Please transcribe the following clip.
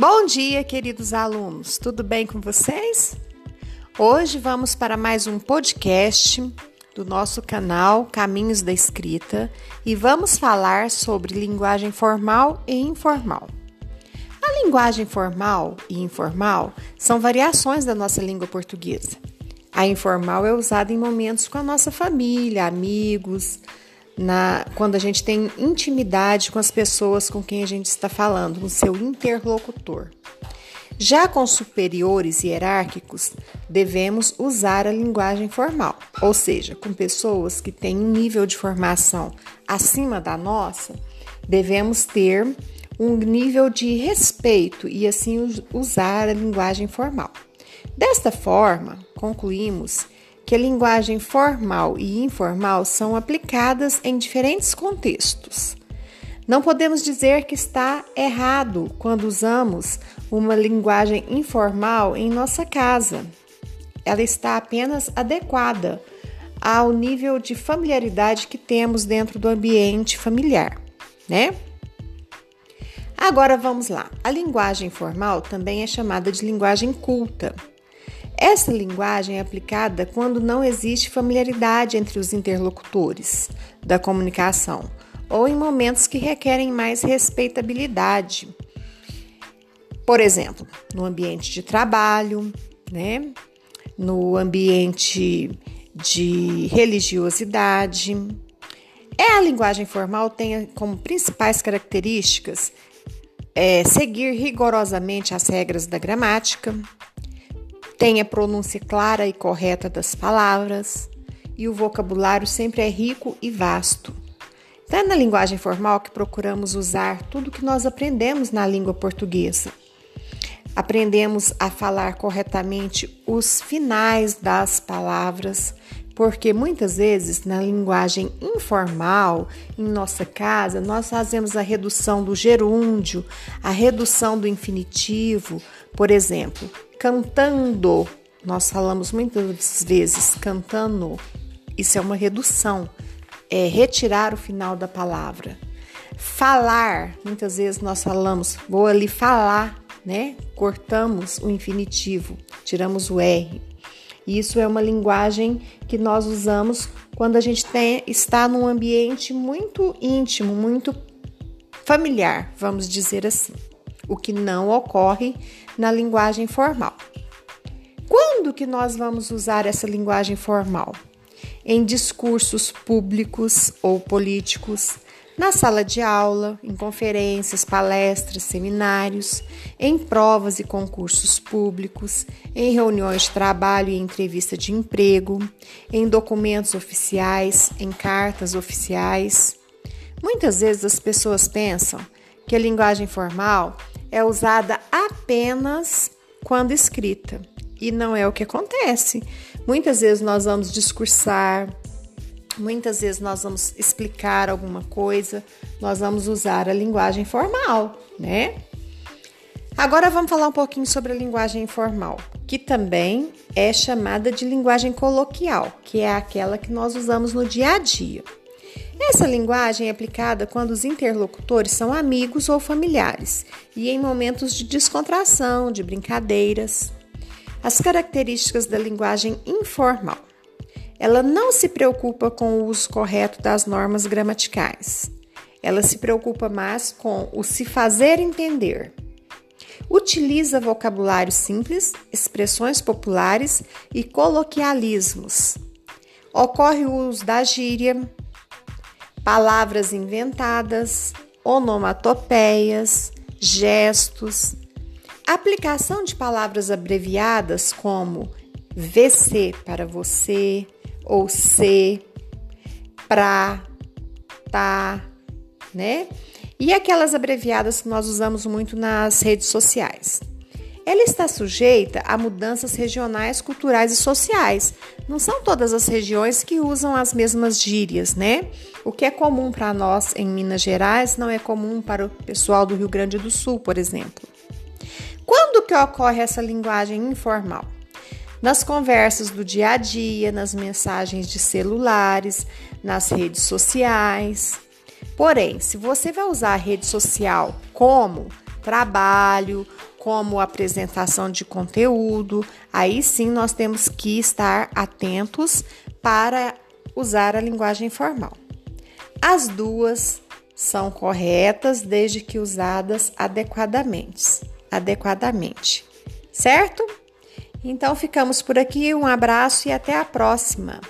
Bom dia, queridos alunos. Tudo bem com vocês? Hoje vamos para mais um podcast do nosso canal Caminhos da Escrita e vamos falar sobre linguagem formal e informal. A linguagem formal e informal são variações da nossa língua portuguesa. A informal é usada em momentos com a nossa família, amigos, na, quando a gente tem intimidade com as pessoas com quem a gente está falando, com seu interlocutor. Já com superiores hierárquicos, devemos usar a linguagem formal, ou seja, com pessoas que têm um nível de formação acima da nossa, devemos ter um nível de respeito e assim usar a linguagem formal. Desta forma, concluímos que a linguagem formal e informal são aplicadas em diferentes contextos. Não podemos dizer que está errado quando usamos uma linguagem informal em nossa casa. Ela está apenas adequada ao nível de familiaridade que temos dentro do ambiente familiar, né? Agora vamos lá. A linguagem formal também é chamada de linguagem culta. Essa linguagem é aplicada quando não existe familiaridade entre os interlocutores da comunicação ou em momentos que requerem mais respeitabilidade. Por exemplo, no ambiente de trabalho, né? no ambiente de religiosidade. É a linguagem formal tem como principais características é, seguir rigorosamente as regras da gramática, tem a pronúncia clara e correta das palavras e o vocabulário sempre é rico e vasto. É na linguagem formal que procuramos usar tudo que nós aprendemos na língua portuguesa. Aprendemos a falar corretamente os finais das palavras, porque muitas vezes na linguagem informal, em nossa casa, nós fazemos a redução do gerúndio, a redução do infinitivo, por exemplo, cantando. Nós falamos muitas vezes cantando. Isso é uma redução, é retirar o final da palavra. Falar, muitas vezes nós falamos, vou ali falar, né? Cortamos o infinitivo, tiramos o R. Isso é uma linguagem que nós usamos quando a gente tem, está num ambiente muito íntimo, muito familiar, vamos dizer assim o que não ocorre na linguagem formal. Quando que nós vamos usar essa linguagem formal? Em discursos públicos ou políticos, na sala de aula, em conferências, palestras, seminários, em provas e concursos públicos, em reuniões de trabalho e entrevista de emprego, em documentos oficiais, em cartas oficiais. Muitas vezes as pessoas pensam que a linguagem formal é usada apenas quando escrita. E não é o que acontece. Muitas vezes nós vamos discursar, muitas vezes nós vamos explicar alguma coisa, nós vamos usar a linguagem formal, né? Agora vamos falar um pouquinho sobre a linguagem informal, que também é chamada de linguagem coloquial, que é aquela que nós usamos no dia a dia. Essa linguagem é aplicada quando os interlocutores são amigos ou familiares e em momentos de descontração, de brincadeiras. As características da linguagem informal. Ela não se preocupa com o uso correto das normas gramaticais. Ela se preocupa mais com o se fazer entender. Utiliza vocabulário simples, expressões populares e coloquialismos. Ocorre o uso da gíria, palavras inventadas, onomatopeias, gestos, aplicação de palavras abreviadas como VC para você ou C para tá, né? E aquelas abreviadas que nós usamos muito nas redes sociais. Ela está sujeita a mudanças regionais, culturais e sociais. Não são todas as regiões que usam as mesmas gírias, né? O que é comum para nós em Minas Gerais não é comum para o pessoal do Rio Grande do Sul, por exemplo. Quando que ocorre essa linguagem informal? Nas conversas do dia a dia, nas mensagens de celulares, nas redes sociais. Porém, se você vai usar a rede social como trabalho como apresentação de conteúdo, aí sim nós temos que estar atentos para usar a linguagem formal. As duas são corretas desde que usadas adequadamente. Adequadamente. Certo? Então ficamos por aqui, um abraço e até a próxima.